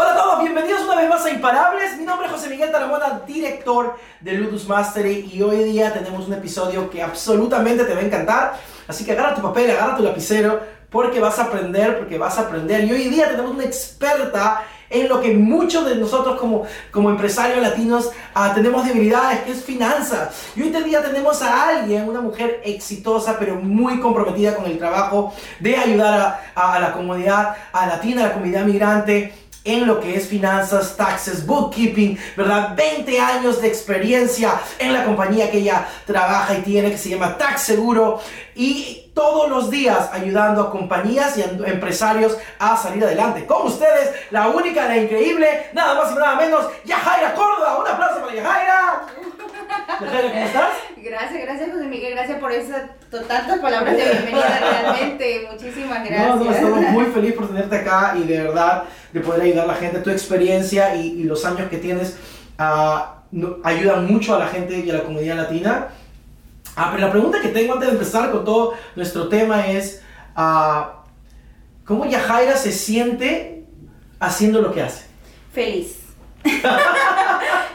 Hola a todos, bienvenidos una vez más a Imparables. Mi nombre es José Miguel Taramona, director de Ludus Mastery y hoy día tenemos un episodio que absolutamente te va a encantar. Así que agarra tu papel, agarra tu lapicero porque vas a aprender, porque vas a aprender. Y hoy día tenemos una experta en lo que muchos de nosotros como, como empresarios latinos ah, tenemos debilidades, que es finanzas. Y hoy día tenemos a alguien, una mujer exitosa, pero muy comprometida con el trabajo de ayudar a, a la comunidad a latina, a la comunidad migrante en lo que es finanzas, taxes, bookkeeping, ¿verdad? 20 años de experiencia en la compañía que ella trabaja y tiene, que se llama Tax Seguro. Y todos los días ayudando a compañías y a empresarios a salir adelante. Con ustedes, la única, la increíble, nada más y nada menos, Yajaira Córdoba. Un aplauso para Yajaira. ¿Cómo estás? Gracias, gracias José Miguel, gracias por esas tantas palabras de bienvenida realmente, muchísimas gracias. No, no, estamos muy felices por tenerte acá y de verdad de poder ayudar a la gente, tu experiencia y, y los años que tienes uh, no, ayudan mucho a la gente y a la comunidad latina. Ah, pero la pregunta que tengo antes de empezar con todo nuestro tema es, uh, ¿cómo Yajaira se siente haciendo lo que hace? Feliz.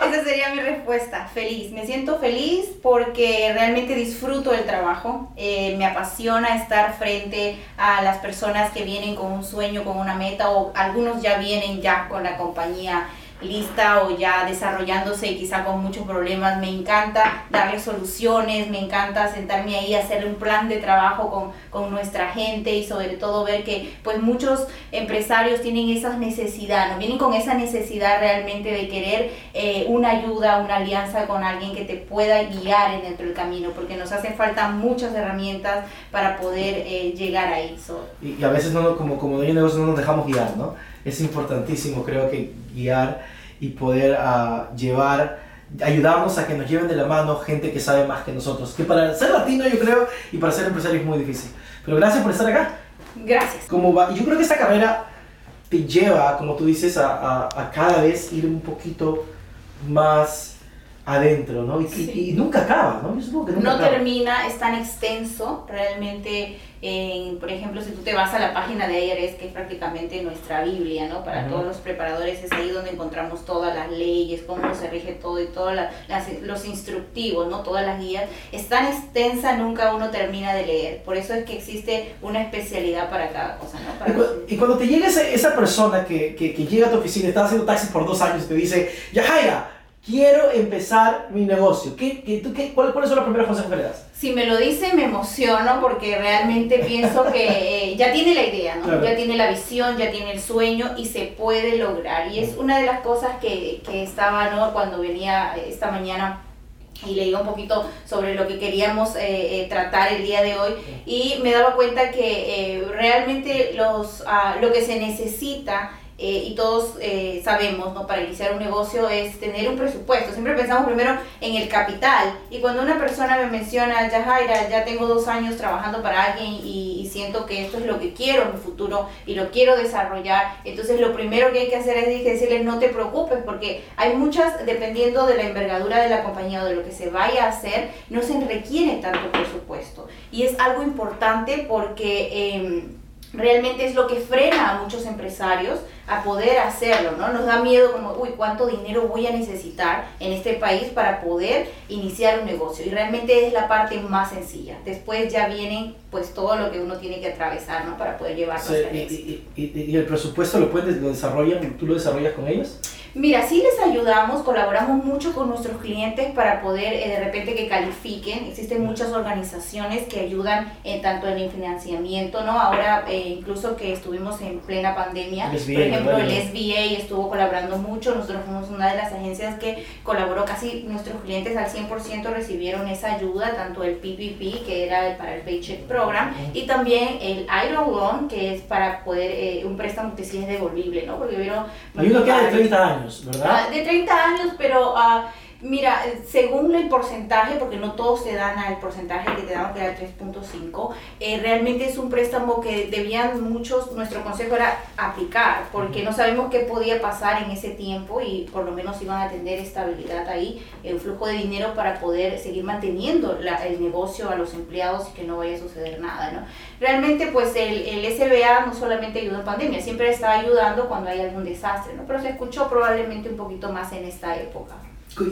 Esa sería mi respuesta, feliz. Me siento feliz porque realmente disfruto del trabajo, eh, me apasiona estar frente a las personas que vienen con un sueño, con una meta o algunos ya vienen ya con la compañía lista o ya desarrollándose y quizá con muchos problemas. Me encanta darle soluciones, me encanta sentarme ahí, hacer un plan de trabajo con, con nuestra gente y sobre todo ver que pues muchos empresarios tienen esa necesidad, ¿no? vienen con esa necesidad realmente de querer eh, una ayuda, una alianza con alguien que te pueda guiar en dentro del camino, porque nos hacen falta muchas herramientas para poder eh, llegar ahí. So. Y, y, a veces no, como, como dueño de negocio no nos dejamos guiar, ¿no? Es importantísimo, creo que guiar y poder uh, llevar, ayudarnos a que nos lleven de la mano gente que sabe más que nosotros. Que para ser latino yo creo y para ser empresario es muy difícil. Pero gracias por estar acá. Gracias. Como va, yo creo que esta carrera te lleva, como tú dices, a, a, a cada vez ir un poquito más adentro, ¿no? Y, sí. y, y, nunca acaba, ¿no? Yo supongo que nunca no acaba. termina, es tan extenso, realmente, eh, por ejemplo, si tú te vas a la página de IRS, que es prácticamente nuestra Biblia, ¿no? Para uh -huh. todos los preparadores, es ahí donde encontramos todas las leyes, cómo se rige todo y todos los instructivos, ¿no? Todas las guías. Es tan extensa, nunca uno termina de leer. Por eso es que existe una especialidad para cada cosa, ¿no? Para y, cuando, y, cuando te llega esa, esa persona que, que, que, llega a tu oficina, está haciendo taxis por dos años y te dice, Yajaira, quiero empezar mi negocio. ¿Qué, qué, tú, qué, cuál, ¿Cuáles son los primeros consejos que le das? Si me lo dice, me emociono porque realmente pienso que eh, ya tiene la idea, ¿no? Claro. Ya tiene la visión, ya tiene el sueño y se puede lograr. Y es una de las cosas que, que estaba, ¿no? Cuando venía esta mañana y leía un poquito sobre lo que queríamos eh, eh, tratar el día de hoy y me daba cuenta que eh, realmente los, uh, lo que se necesita eh, y todos eh, sabemos, ¿no? Para iniciar un negocio es tener un presupuesto. Siempre pensamos primero en el capital. Y cuando una persona me menciona, ya Jaira, ya tengo dos años trabajando para alguien y, y, siento que esto es lo que quiero en mi futuro y lo quiero desarrollar, entonces lo primero que hay que hacer es decirles no te preocupes porque hay muchas, dependiendo de la envergadura de la compañía o de lo que se vaya a hacer, no se requiere tanto presupuesto. Y es algo importante porque... Eh, realmente es lo que frena a muchos empresarios a poder hacerlo, ¿no? Nos da miedo como, uy, ¿cuánto dinero voy a necesitar en este país para poder iniciar un negocio? Y realmente es la parte más sencilla. Después ya vienen, pues, todo lo que uno tiene que atravesar, ¿no? Para poder llevarlo sí, a y, y, y, y, el presupuesto lo puedes, lo desarrollan, tú lo desarrollas con ellos? Mira, sí les ayudamos, colaboramos mucho con nuestros clientes para poder eh, de repente que califiquen. Existen muchas organizaciones que ayudan eh, tanto en el financiamiento, ¿no? Ahora eh, incluso que estuvimos en plena pandemia, Ejemplo ¿verdad? el SBA estuvo colaborando mucho, nosotros fuimos una de las agencias que colaboró, casi nuestros clientes al 100% recibieron esa ayuda, tanto el PPP, que era el, para el Paycheck Program, y también el Iron Loan, que es para poder, eh, un préstamo que sí es devolvible, ¿no? Porque vieron... Hay uno que es de 30 años. ¿verdad? Uh, de 30 años, pero uh, Mira, según el porcentaje, porque no todos te dan al porcentaje que te dan, que era 3.5, eh, realmente es un préstamo que debían muchos, nuestro consejo era aplicar, porque no sabemos qué podía pasar en ese tiempo y por lo menos iban a tener estabilidad ahí, el flujo de dinero para poder seguir manteniendo el negocio a los empleados y que no vaya a suceder nada, ¿no? Realmente, pues el, el SBA no solamente ayudó en pandemia, siempre está ayudando cuando hay algún desastre, ¿no? Pero se escuchó probablemente un poquito más en esta época.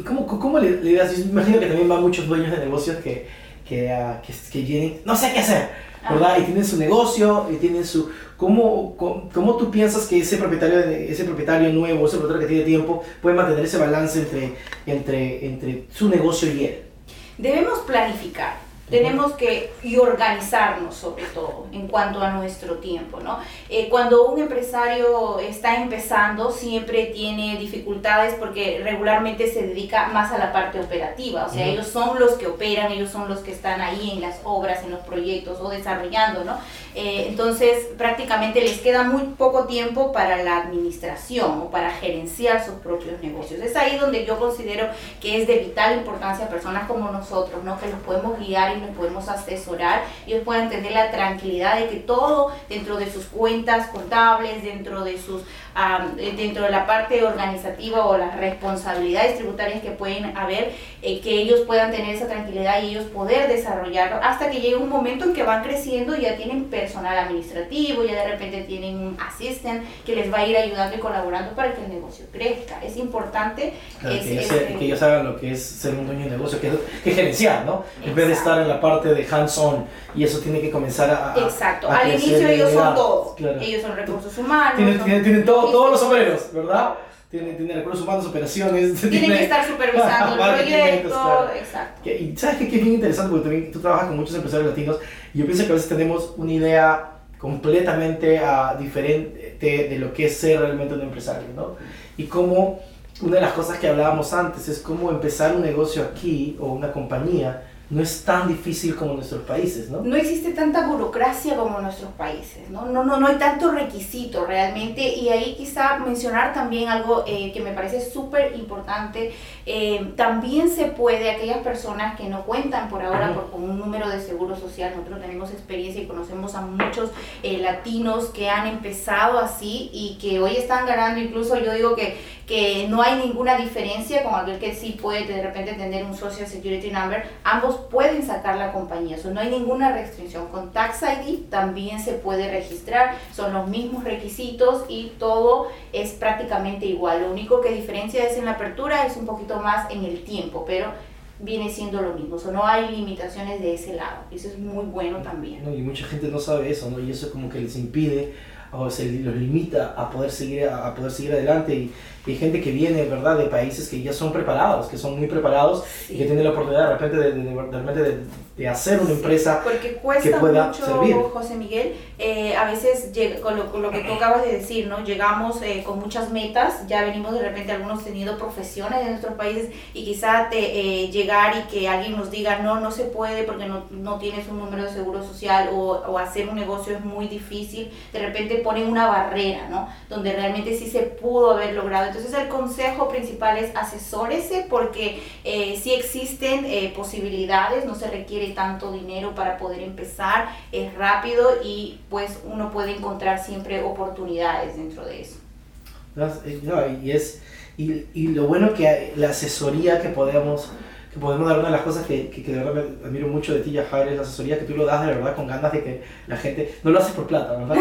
¿Cómo, cómo le, le das? imagino que también van muchos dueños de negocios que, que, uh, que, que tienen, no sé qué hacer, ¿verdad? Y tienen su negocio, y tienen su... ¿Cómo, cómo, cómo tú piensas que ese propietario, ese propietario nuevo, ese propietario que tiene tiempo, puede mantener ese balance entre, entre, entre su negocio y él? Debemos planificar tenemos que y organizarnos sobre todo en cuanto a nuestro tiempo, ¿no? Eh, cuando un empresario está empezando siempre tiene dificultades porque regularmente se dedica más a la parte operativa, o sea, ellos son los que operan, ellos son los que están ahí en las obras, en los proyectos o desarrollando, ¿no? Eh, entonces prácticamente les queda muy poco tiempo para la administración o para gerenciar sus propios negocios. Es ahí donde yo considero que es de vital importancia personas como nosotros, ¿no? Que los podemos guiar y nos podemos asesorar, ellos puedan tener la tranquilidad de que todo dentro de sus cuentas contables, dentro de sus eh, dentro de la parte organizativa o las responsabilidades tributarias que pueden haber, eh, que ellos puedan tener esa tranquilidad y ellos poder desarrollarlo hasta que llegue un momento en que van creciendo y ya tienen personal administrativo, ya de repente tienen un assistant que les va a ir ayudando y colaborando para que el negocio crezca. Es importante que, ellos hagan lo que es ser un dueño de negocio, que es, que gerenciar, ¿no? En vez de estar en la parte de hands-on y eso tiene que comenzar a... Exacto, al inicio ellos son todo, ellos son recursos humanos. Tienen, tienen todo todos los sombreros, ¿verdad? Tiene, tiene recursos humanos, operaciones. Tienen que estar supervisando el proyecto. Exacto. Y sabes qué, es bien interesante porque también tú trabajas con muchos empresarios latinos y yo pienso que a veces tenemos una idea completamente uh, diferente de lo que es ser realmente un empresario, ¿no? Y cómo una de las cosas que hablábamos antes es cómo empezar un negocio aquí o una compañía no es tan difícil como en nuestros países, ¿no? No existe tanta burocracia como en nuestros países, ¿no? No, no, no hay tanto requisito realmente y ahí quizá mencionar también algo eh, que me parece súper importante. Eh, también se puede, aquellas personas que no cuentan por ahora por, con un número de seguro social, nosotros tenemos experiencia y conocemos a muchos eh, latinos que han empezado así y que hoy están ganando, incluso yo digo que, que no hay ninguna diferencia con aquel que sí puede de repente tener un Social Security Number, ambos pueden sacar la compañía, eso no hay ninguna restricción. Con Tax ID también se puede registrar, son los mismos requisitos y todo es prácticamente igual. Lo único que diferencia es en la apertura, es un poquito más en el tiempo, pero viene siendo lo mismo, o no hay limitaciones de ese lado, eso es muy bueno también. y mucha gente no sabe eso, ¿no? y eso como que les impide o se los limita a poder seguir, a poder seguir adelante y, hay gente que viene, ¿verdad?, de países que ya son preparados, que son muy preparados y que tienen la oportunidad de repente de, de, de, de hacer una empresa porque cuesta que pueda mucho, servir. José Miguel, eh, a veces con lo, con lo, que tú acabas de decir, ¿no? Llegamos eh, con muchas metas, ya venimos de repente algunos teniendo profesiones en nuestros países y quizá te, eh, llegar y que alguien nos diga, no, no se puede porque no, no tienes un número de seguro social o, o, hacer un negocio es muy difícil, de repente ponen una barrera, ¿no? Donde realmente sí se pudo haber logrado entonces el consejo principal es asesórese porque eh, sí existen eh, posibilidades, no se requiere tanto dinero para poder empezar, es rápido y pues uno puede encontrar siempre oportunidades dentro de eso. Eh, y, es, y, y lo bueno que la asesoría que podemos que podemos dar una de las cosas que, que, de verdad me admiro mucho de ti, Javier, es la asesoría que tú lo das de verdad con ganas de que la gente no lo hace por plata, ¿verdad?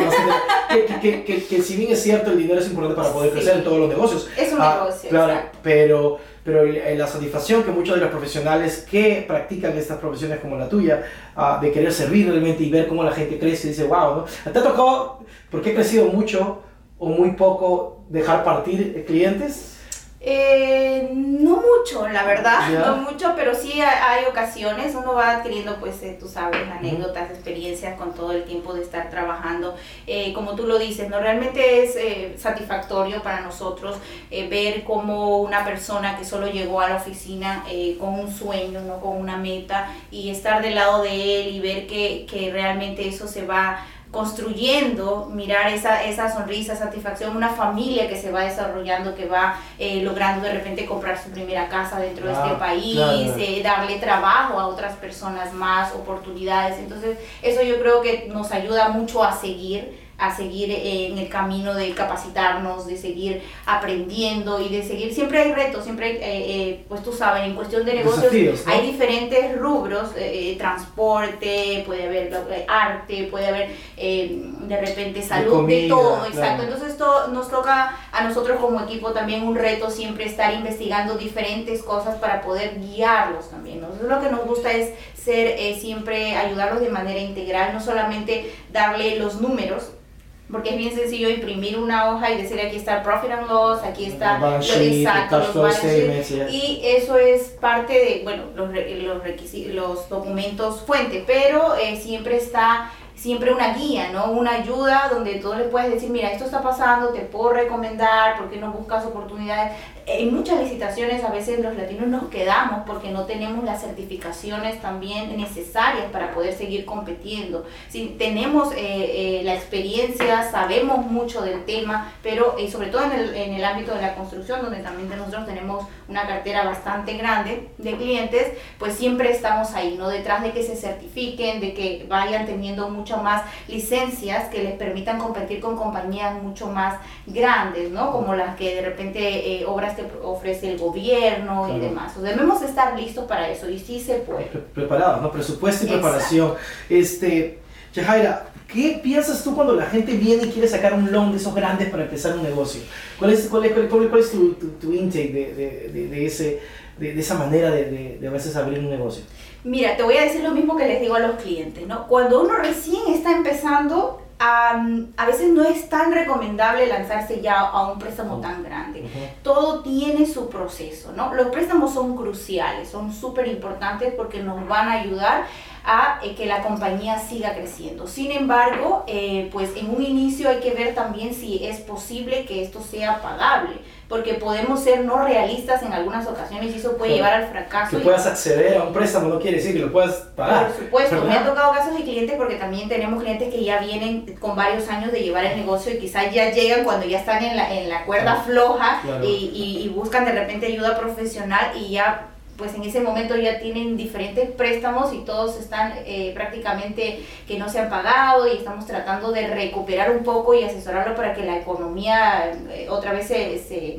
que, que, que, si bien es cierto, el dinero es importante para poder crecer en todos los negocios. Es un ah, negocio. Claro, pero, pero la satisfacción que muchos de los profesionales que practican estas profesiones como la tuya, ah, de querer servir realmente y ver cómo la gente crece y dice, wow, ¿no? ¿Te ha tocado, porque he crecido mucho o muy poco, dejar partir clientes? Eh, no mucho, la verdad, no mucho, pero sí hay, ocasiones, uno va adquiriendo, pues, eh, tú sabes, anécdotas, experiencias con todo el tiempo de estar trabajando. Eh, como tú lo dices, ¿no? Realmente es eh, satisfactorio para nosotros ver cómo una persona que solo llegó a la oficina con un sueño, ¿no? Con una meta y estar del lado de él y ver que, que realmente eso se va construyendo, mirar esa, esa sonrisa, satisfacción, una familia que se va desarrollando, que va eh, logrando de repente comprar su primera casa dentro de este país, claro. eh, darle trabajo a otras personas más, oportunidades. Entonces, eso yo creo que nos ayuda mucho a seguir a seguir en el camino de capacitarnos, de seguir aprendiendo y de seguir, siempre hay retos, siempre hay, eh, eh, pues tú sabes, en cuestión de negocios Desafíos, ¿no? hay diferentes rubros, eh, eh, transporte, puede haber eh, arte, puede haber de repente salud, de, comida, todo, claro. exacto. Entonces esto nos toca a nosotros como equipo también un reto siempre estar investigando diferentes cosas para poder guiarlos también. ¿no? Entonces, lo que nos gusta es ser siempre ayudarlos de manera integral, no solamente darle los números, porque es bien sencillo imprimir una hoja y decir aquí está profit and loss, aquí está sheet, exacto, los balance statements, yeah. y eso es parte de, bueno, los, los, requisi- los documentos fuente, pero eh, siempre está siempre una guía, ¿no? Una ayuda donde tú le puedes decir, mira, esto está pasando, te puedo recomendar, ¿por qué no buscas oportunidades? En muchas licitaciones a veces los latinos nos quedamos porque no tenemos las certificaciones también necesarias para poder seguir compitiendo. Si tenemos eh, eh, la experiencia, sabemos mucho del tema, pero eh, sobre todo en el, en el ámbito de la construcción, donde también nosotros tenemos una cartera bastante grande de clientes, pues siempre estamos ahí, ¿no? Detrás de que se certifiquen, de que vayan teniendo mucho más licencias que les permitan competir con compañías mucho más grandes, ¿no? Como las que de repente eh, obras que ofrece el gobierno y demás. O debemos estar listos para eso y sí se puede. Pre- preparados, ¿no? Presupuesto y Exacto. preparación. Este, Yajaira, ¿qué piensas tú cuando la gente viene y quiere sacar un loan de esos grandes para empezar un negocio? ¿Cuál es, cuál es, cuál, cuál- es tu, tu, tu intake de, de, de, ese, de, de esa manera de, a veces abrir un negocio? Mira, te voy a decir lo mismo que les digo a los clientes, ¿no? Cuando uno recién está empezando, am, a veces no es tan recomendable lanzarse ya a un préstamo tan grande. Todo tiene su proceso, ¿no? Los préstamos son cruciales, son súper importantes porque nos van a ayudar a eh, que la compañía siga creciendo. Sin embargo, eh, pues en un inicio hay que ver también si es posible que esto sea pagable, porque podemos ser no realistas en algunas ocasiones y eso puede Claro. llevar al fracaso. Que puedas acceder a un préstamo no quiere decir que lo puedas pagar. por supuesto, me han tocado casos de clientes porque también tenemos clientes que ya vienen con varios años de llevar el negocio y quizás ya llegan cuando ya están en la, en la cuerda Claro, floja claro. y, y- y buscan de repente ayuda profesional y ya pues en ese momento ya tienen diferentes préstamos y todos están eh, prácticamente que no se han pagado y estamos tratando de recuperar un poco y asesorarlo para que la economía eh, otra vez se, se,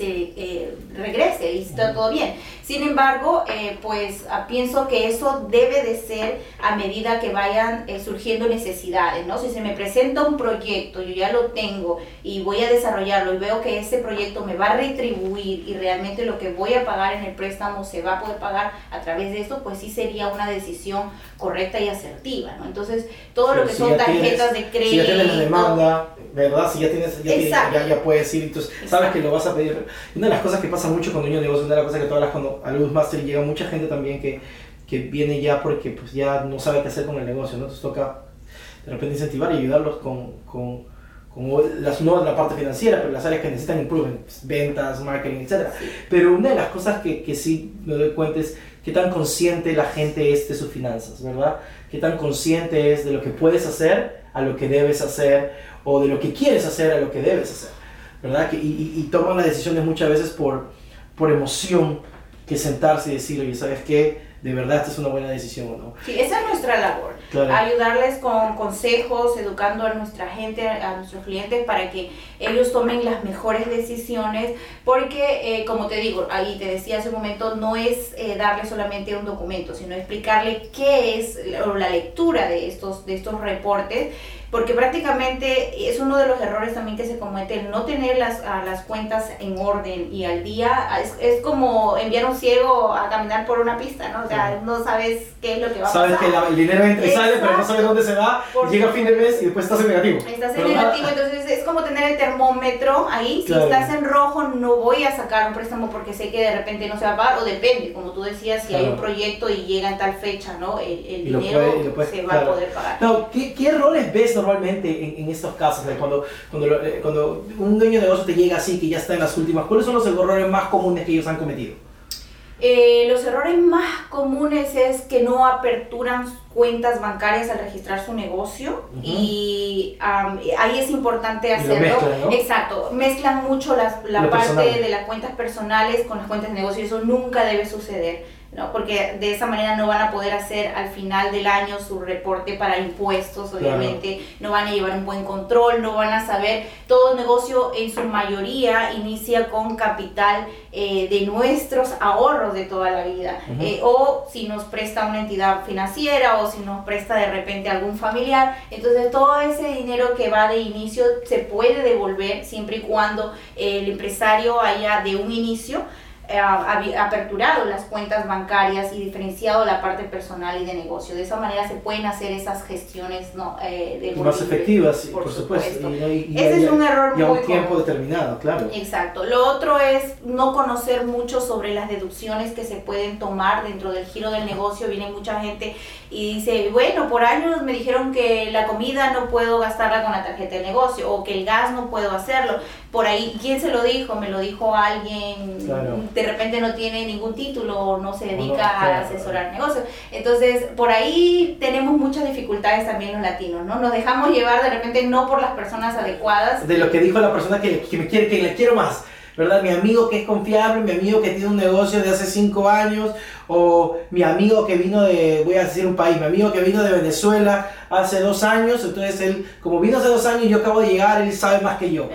se, eh, regrese y está todo bien. Sin embargo, eh, pues ah, pienso que eso debe de ser a medida que vayan eh, surgiendo necesidades, ¿no? Si se me presenta un proyecto, yo ya lo tengo y voy a desarrollarlo y veo que ese proyecto me va a retribuir y realmente lo que voy a pagar en el préstamo se va a poder pagar a través de esto, pues sí sería una decisión correcta y asertiva, ¿no? Entonces, todo lo que si son tienes- tarjetas de crédito... Si ya tienes la demanda, ¿verdad? Si ya tienes, ya, tienes- ya, ya puedes ir, entonces sabes que lo vas a pedir. Una de las cosas que pasa mucho con dueños de negocio, una de las cosas que todas las cuando a Luz Master llega mucha gente también que, que viene ya porque pues ya no sabe qué hacer con el negocio, ¿no? Entonces toca de repente incentivar y ayudarlos con, con, con las, no la parte financiera, pero las áreas que necesitan improvement, pues, ventas, marketing, etc. Pero una de las cosas que, que sí me doy cuenta es qué tan consciente la gente es de sus finanzas, ¿verdad? Qué tan consciente es de lo que puedes hacer a lo que debes hacer o de lo que quieres hacer a lo que debes hacer, ¿verdad? Que, y, y- toman las decisiones muchas veces por, por emoción que sentarse y decir, oye, ¿sabes qué? De verdad esta es una buena decisión o no. Sí, esa es nuestra labor. Claro. Ayudarles con consejos, educando a nuestra gente, a nuestros clientes para que ellos tomen las mejores decisiones. Porque, eh, como te digo, ahí te decía hace un momento, no es eh, darle solamente un documento, sino explicarle qué es la- o la lectura de estos, de estos reportes. Porque prácticamente es uno de los errores también que se comete el no tener las, a las cuentas en orden y al día. Es, es como enviar a un ciego a caminar por una pista, ¿no? O sea, no sabes qué es lo que va a Sabes pasar. que la- el dinero entra y sale, pero no sabes dónde se va, llega a fin de mes y después estás en negativo. Estás en ¿verdad? negativo, entonces es como tener el termómetro ahí. Claro. Si estás en rojo, no voy a sacar un préstamo porque sé que de repente no se va a pagar, o depende, como tú decías, si hay Claro. un proyecto y llega en tal fecha, ¿no? El, el dinero puede- puedes- se va claro. a poder pagar. No, ¿qué, qué errores ves normalmente en, en estos casos? Cuando, cuando, lo- eh, cuando un dueño de negocio te llega así, que ya está en las últimas, ¿cuáles son los errores más comunes que ellos han cometido? Eh, los errores más comunes es que no aperturan cuentas bancarias al registrar su negocio y ahí es importante hacerlo. Exacto, mezclan mucho la parte de las cuentas personales con las cuentas de negocio, eso nunca debe suceder. ¿No? porque de esa manera no van a poder hacer al final del año su reporte para impuestos, obviamente, no van a llevar un buen control, no van a saber, todo negocio en su mayoría inicia con capital eh, de nuestros ahorros de toda la vida, eh, o si nos presta una entidad financiera o si nos presta de repente algún familiar, entonces todo ese dinero que va de inicio se puede devolver siempre y cuando el empresario haya de un inicio aperturado las cuentas bancarias y diferenciado la parte personal y de negocio. De esa manera se pueden hacer esas gestiones ¿no? Eh, de más efectivas, por, supuesto. Ese es un error muy un tiempo determinado, claro. Exacto. Lo otro es no conocer mucho sobre las deducciones que se pueden tomar dentro del giro del negocio. Viene mucha gente y dice, bueno, por años me dijeron que la comida no puedo gastarla con la tarjeta de negocio o que el gas no puedo hacerlo. Por ahí, ¿quién se lo dijo? Me lo dijo alguien, de repente no tiene ningún título o no se dedica a asesorar negocios. Entonces, por ahí tenemos muchas dificultades también los latinos, ¿no? Nos dejamos llevar de repente no por las personas adecuadas. De lo que dijo la persona que, que me quiere, que le quiero más. ¿Verdad? Mi amigo que es confiable, mi amigo que tiene un negocio de hace cinco años, o mi amigo que vino de, voy a decir un país, mi amigo que vino de Venezuela hace dos años, entonces él, como vino hace dos años, yo acabo de llegar, él sabe más que yo.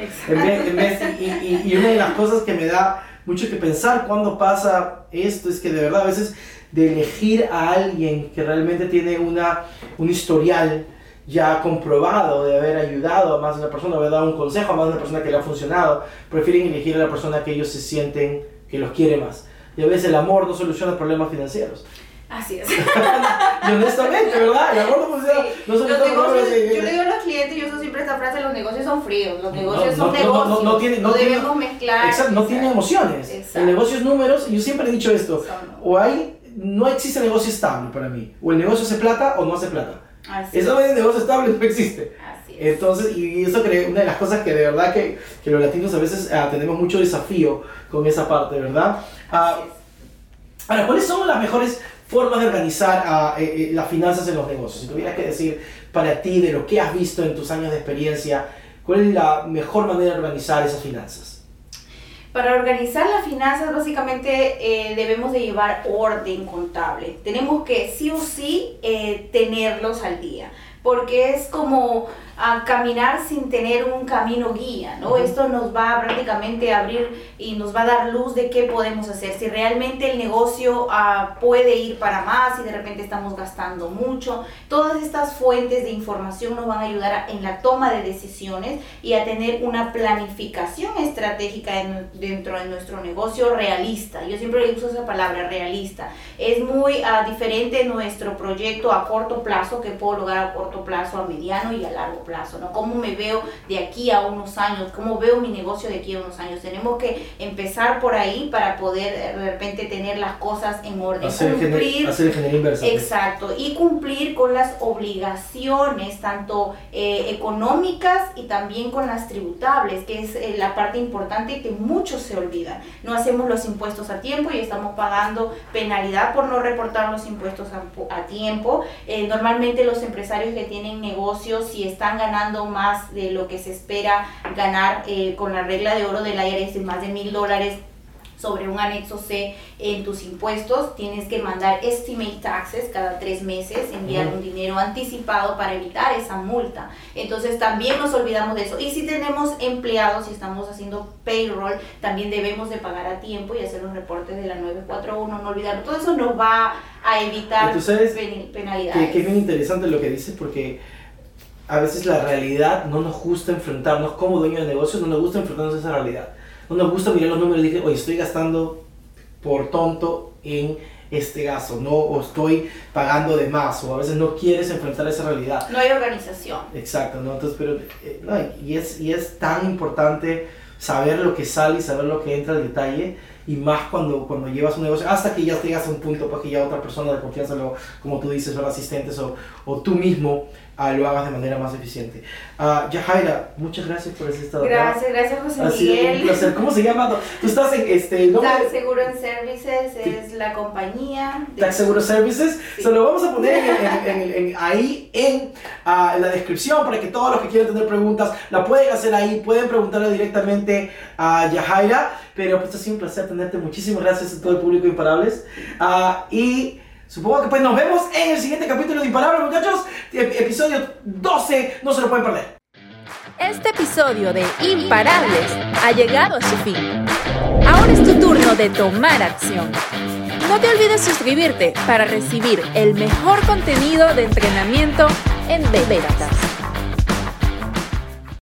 y, y, una de las cosas que me da mucho que pensar cuando pasa esto es que de verdad a veces de elegir a alguien que realmente tiene una, un historial, ya comprobado de haber ayudado a más de una persona, haber dado un consejo a más de una persona que le ha funcionado, prefieren elegir a la persona que ellos se sienten que los quiere más. Y a veces el amor no soluciona problemas financieros. Así es. y honestamente, ¿verdad? El amor no funciona. No soluciona problemas Yo le digo a los clientes, yo uso siempre esta frase, los negocios son fríos, los negocios son negocios. No, tiene, no, debemos mezclar. Exacto, no tiene emociones. El negocio es números, y yo siempre he dicho esto, o hay, no existe negocio estable para mí, o el negocio hace plata o no hace plata. Así Eso de negocio estable no existe. Así Entonces, y eso creo una de las cosas que de verdad que, que los latinos a veces ah, tenemos mucho desafío con esa parte, ¿verdad? Ah, ahora, ¿cuáles son las mejores formas de organizar ah, eh, eh, las finanzas en los negocios? Si tuvieras que decir para ti de lo que has visto en tus años de experiencia, ¿cuál es la mejor manera de organizar esas finanzas? Para organizar las finanzas básicamente eh, debemos de llevar orden contable. Tenemos que sí o sí eh, tenerlos al día, porque es como a caminar sin tener un camino guía, ¿no? Esto nos va prácticamente a abrir y nos va a dar luz de qué podemos hacer. Si realmente el negocio ah, puede ir para más y de repente estamos gastando mucho, todas estas fuentes de información nos van a ayudar en la toma de decisiones y a tener una planificación estratégica dentro de nuestro negocio realista. Yo siempre uso esa palabra, realista. Es muy uh, diferente nuestro proyecto a corto plazo que puedo lograr a corto plazo, a mediano y a largo plazo, ¿no? ¿Cómo me veo de aquí a unos años? ¿Cómo veo mi negocio de aquí a unos años? Tenemos que empezar por ahí para poder eh, de repente tener las cosas en orden. Hacer cumplir, inversa. Exacto, y cumplir con las obligaciones, tanto eh, económicas y también con las tributables, que es eh, la parte importante que muchos se olvidan. No hacemos los impuestos a tiempo y estamos pagando penalidad por no reportar los impuestos a, a tiempo. normalmente los empresarios que tienen negocios, si están ganando más de lo que se espera ganar eh, con la regla de oro del IRS más de mil dólares sobre un anexo C en tus impuestos, tienes que mandar estimate taxes cada tres meses, enviar un dinero anticipado para evitar esa multa. Entonces también nos olvidamos de eso. Y si tenemos empleados y estamos haciendo payroll, también debemos de pagar a tiempo y hacer los reportes de la 941, no olvidarlo. Todo eso nos va a evitar penalidades. Que, es bien interesante lo que dices porque a veces la realidad no nos gusta enfrentarnos como dueño de negocio, no nos gusta enfrentarnos a esa realidad. No nos gusta mirar los números y decir, oye, estoy gastando por tonto en este gasto, no, o estoy pagando de más, o a veces no quieres enfrentar esa realidad. No hay organización. Exacto, ¿no? Entonces, pero, eh, no, y, es, y es tan importante saber lo que sale y saber lo que entra al detalle, y más cuando, cuando llevas un negocio, hasta que ya llegas a un punto para pues, que ya otra persona de confianza, como tú dices, los asistentes o, o tú mismo, ah, lo hagas de manera más eficiente. Uh, Yajaira, muchas gracias por haber estado Gracias, gracias José ha Miguel. un placer. ¿Cómo se llama? Tú estás en este nombre. Tax Seguro Services es la compañía. De... Tax Seguro Services. Sí. Se lo vamos a poner en, en, en, ahí en, uh, la descripción para que todos los que quieran tener preguntas la pueden hacer ahí, pueden preguntarle directamente a Yajaira. Pero pues ha sido un placer tenerte. Muchísimas gracias a todo el público de Imparables. Uh, y Supongo que pues nos vemos en el siguiente capítulo de Imparables, muchachos. Episodio 12, no se lo pueden perder. Este episodio de Imparables ha llegado a su fin. Ahora es tu turno de tomar acción. No te olvides suscribirte para recibir el mejor contenido de entrenamiento en Bebetas.